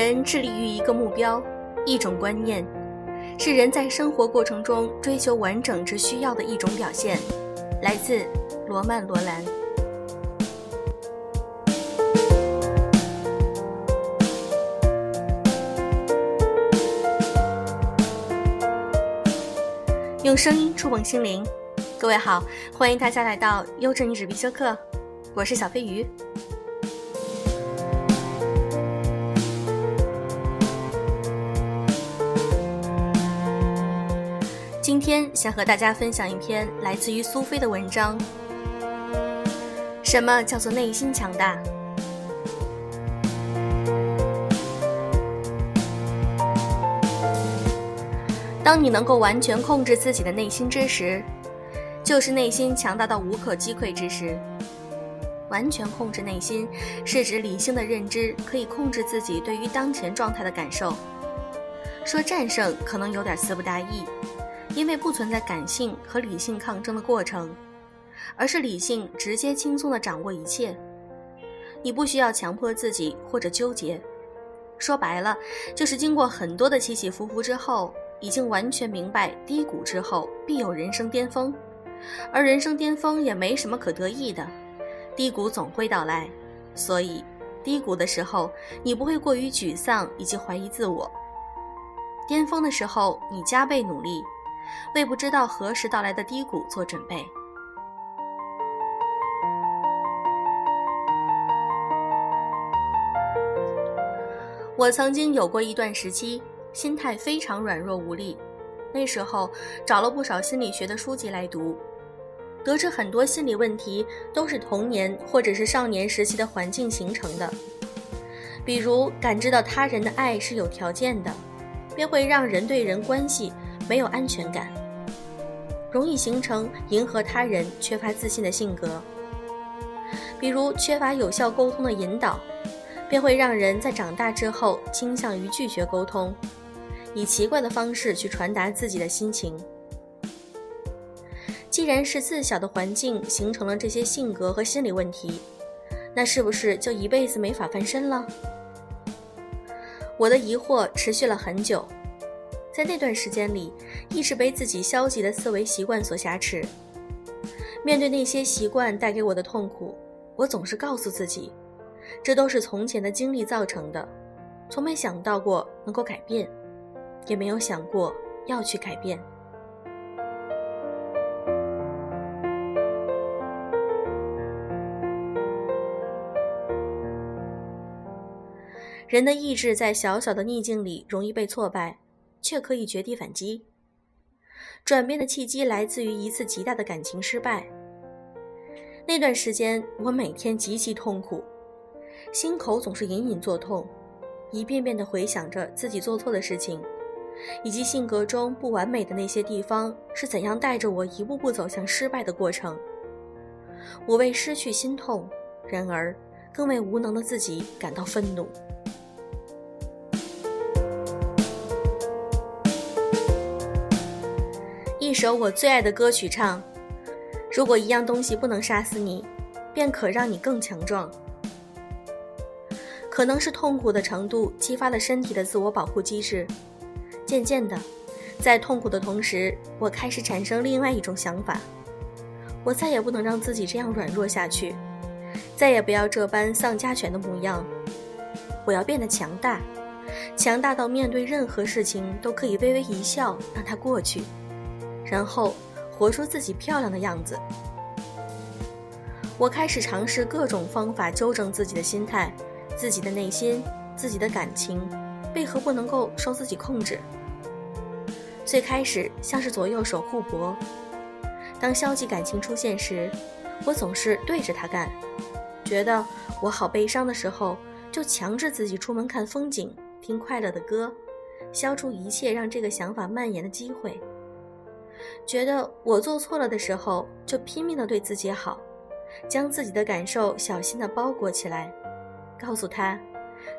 人致力于一个目标，一种观念，是人在生活过程中追求完整之需要的一种表现。来自罗曼·罗兰。用声音触碰心灵，各位好，欢迎大家来到优质女子必修课，我是小飞鱼。天想和大家分享一篇来自于苏菲的文章。什么叫做内心强大？当你能够完全控制自己的内心之时，就是内心强大到无可击溃之时。完全控制内心，是指理性的认知可以控制自己对于当前状态的感受。说战胜可能有点词不达意。因为不存在感性和理性抗争的过程，而是理性直接轻松地掌握一切。你不需要强迫自己或者纠结，说白了，就是经过很多的起起伏伏之后，已经完全明白低谷之后必有人生巅峰，而人生巅峰也没什么可得意的，低谷总会到来，所以低谷的时候你不会过于沮丧以及怀疑自我，巅峰的时候你加倍努力。为不知道何时到来的低谷做准备。我曾经有过一段时期，心态非常软弱无力。那时候找了不少心理学的书籍来读，得知很多心理问题都是童年或者是少年时期的环境形成的。比如感知到他人的爱是有条件的，便会让人对人关系。没有安全感，容易形成迎合他人、缺乏自信的性格。比如缺乏有效沟通的引导，便会让人在长大之后倾向于拒绝沟通，以奇怪的方式去传达自己的心情。既然是自小的环境形成了这些性格和心理问题，那是不是就一辈子没法翻身了？我的疑惑持续了很久。在那段时间里，一直被自己消极的思维习惯所挟持。面对那些习惯带给我的痛苦，我总是告诉自己，这都是从前的经历造成的，从没想到过能够改变，也没有想过要去改变。人的意志在小小的逆境里容易被挫败。却可以绝地反击。转变的契机来自于一次极大的感情失败。那段时间，我每天极其痛苦，心口总是隐隐作痛，一遍遍地回想着自己做错的事情，以及性格中不完美的那些地方是怎样带着我一步步走向失败的过程。我为失去心痛，然而更为无能的自己感到愤怒。一首我最爱的歌曲唱：“如果一样东西不能杀死你，便可让你更强壮。”可能是痛苦的程度激发了身体的自我保护机制。渐渐的，在痛苦的同时，我开始产生另外一种想法：我再也不能让自己这样软弱下去，再也不要这般丧家犬的模样。我要变得强大，强大到面对任何事情都可以微微一笑，让它过去。然后，活出自己漂亮的样子。我开始尝试各种方法纠正自己的心态、自己的内心、自己的感情，为何不能够受自己控制？最开始像是左右手互搏，当消极感情出现时，我总是对着他干。觉得我好悲伤的时候，就强制自己出门看风景、听快乐的歌，消除一切让这个想法蔓延的机会。觉得我做错了的时候，就拼命的对自己好，将自己的感受小心的包裹起来，告诉他，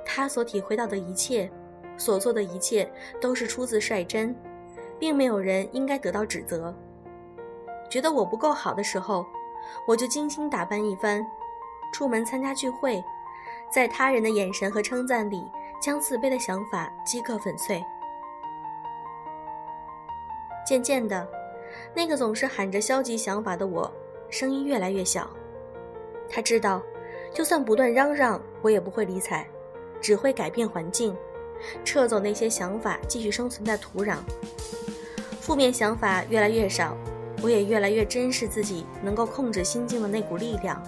他所体会到的一切，所做的一切都是出自率真，并没有人应该得到指责。觉得我不够好的时候，我就精心打扮一番，出门参加聚会，在他人的眼神和称赞里，将自卑的想法击个粉碎。渐渐的，那个总是喊着消极想法的我，声音越来越小。他知道，就算不断嚷嚷，我也不会理睬，只会改变环境，撤走那些想法继续生存在土壤。负面想法越来越少，我也越来越珍视自己能够控制心境的那股力量。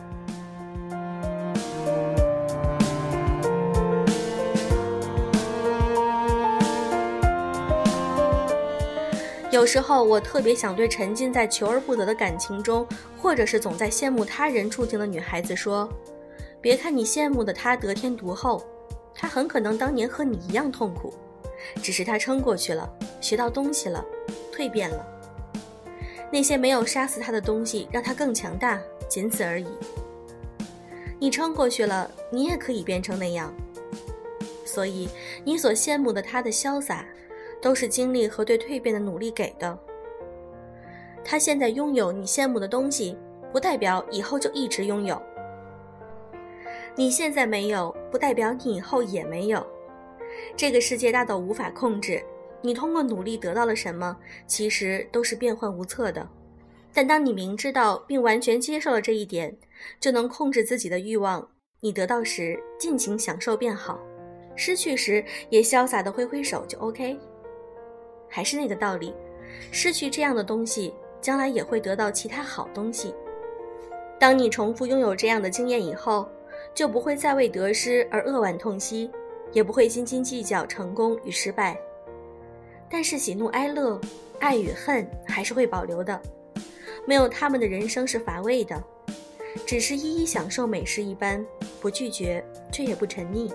有时候，我特别想对沉浸在求而不得的感情中，或者是总在羡慕他人处境的女孩子说：“别看你羡慕的他得天独厚，他很可能当年和你一样痛苦，只是他撑过去了，学到东西了，蜕变了。那些没有杀死他的东西，让他更强大，仅此而已。你撑过去了，你也可以变成那样。所以，你所羡慕的他的潇洒。”都是经历和对蜕变的努力给的。他现在拥有你羡慕的东西，不代表以后就一直拥有。你现在没有，不代表你以后也没有。这个世界大到无法控制，你通过努力得到了什么，其实都是变幻无测的。但当你明知道并完全接受了这一点，就能控制自己的欲望。你得到时尽情享受便好，失去时也潇洒的挥挥手就 OK。还是那个道理，失去这样的东西，将来也会得到其他好东西。当你重复拥有这样的经验以后，就不会再为得失而扼腕痛惜，也不会斤斤计较成功与失败。但是喜怒哀乐、爱与恨还是会保留的，没有他们的人生是乏味的，只是一一享受美食一般，不拒绝却也不沉溺。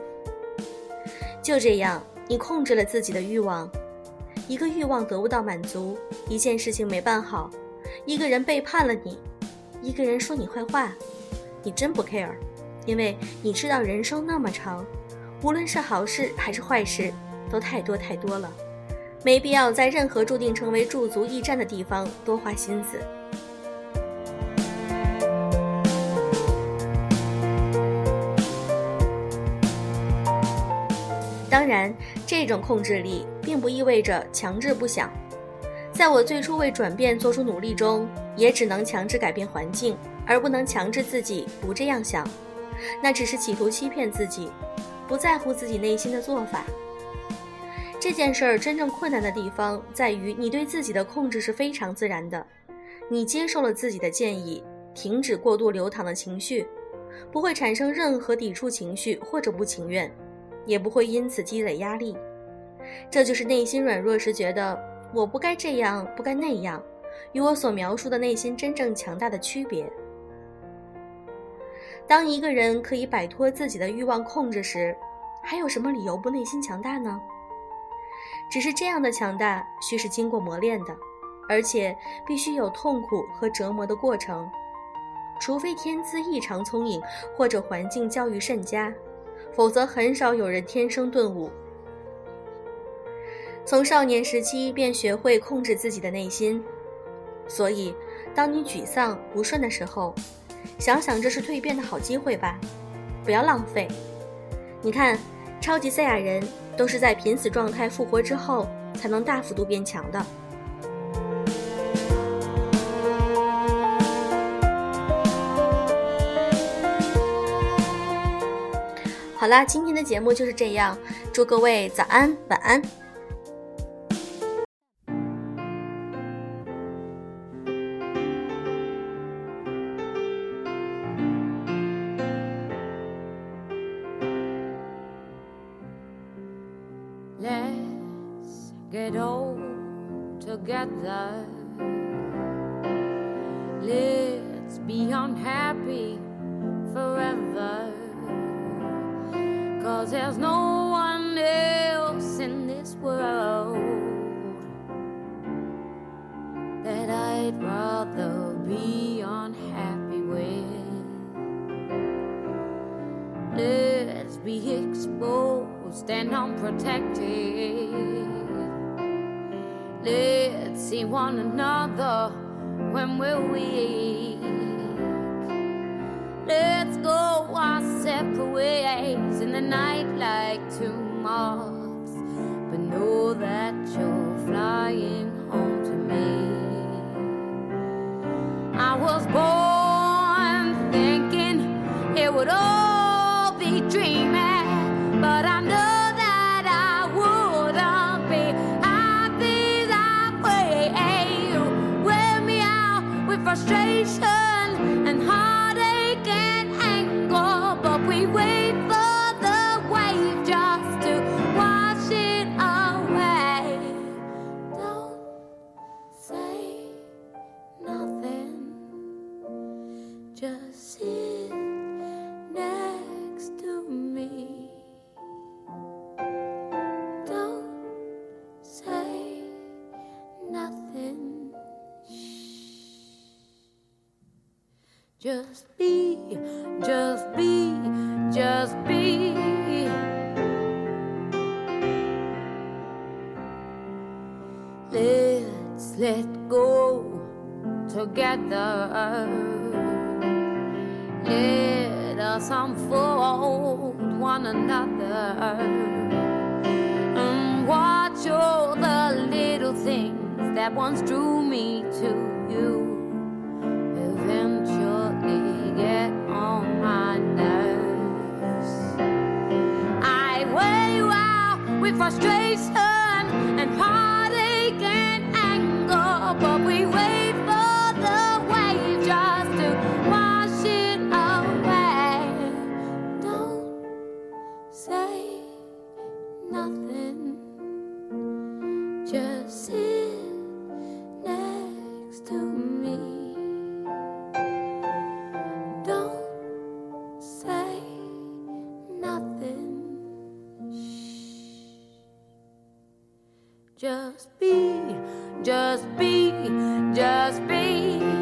就这样，你控制了自己的欲望。一个欲望得不到满足，一件事情没办好，一个人背叛了你，一个人说你坏话，你真不 care，因为你知道人生那么长，无论是好事还是坏事，都太多太多了，没必要在任何注定成为驻足驿站的地方多花心思。当然，这种控制力并不意味着强制不想。在我最初为转变做出努力中，也只能强制改变环境，而不能强制自己不这样想。那只是企图欺骗自己，不在乎自己内心的做法。这件事儿真正困难的地方在于，你对自己的控制是非常自然的，你接受了自己的建议，停止过度流淌的情绪，不会产生任何抵触情绪或者不情愿。也不会因此积累压力，这就是内心软弱时觉得我不该这样，不该那样，与我所描述的内心真正强大的区别。当一个人可以摆脱自己的欲望控制时，还有什么理由不内心强大呢？只是这样的强大需是经过磨练的，而且必须有痛苦和折磨的过程，除非天资异常聪颖，或者环境教育甚佳。否则，很少有人天生顿悟。从少年时期便学会控制自己的内心，所以，当你沮丧不顺的时候，想想这是蜕变的好机会吧，不要浪费。你看，超级赛亚人都是在濒死状态复活之后，才能大幅度变强的。好啦，今天的节目就是这样，祝各位早安、晚安。Cause there's no one else in this world that I'd rather be unhappy with. Let's be exposed and unprotected. Let's see one another when will we're weak. a night like tomorrow. Just be, just be, just be. Let's let go together. Let us unfold one another and watch all the little things that once drew me to you. frustration and power. just be.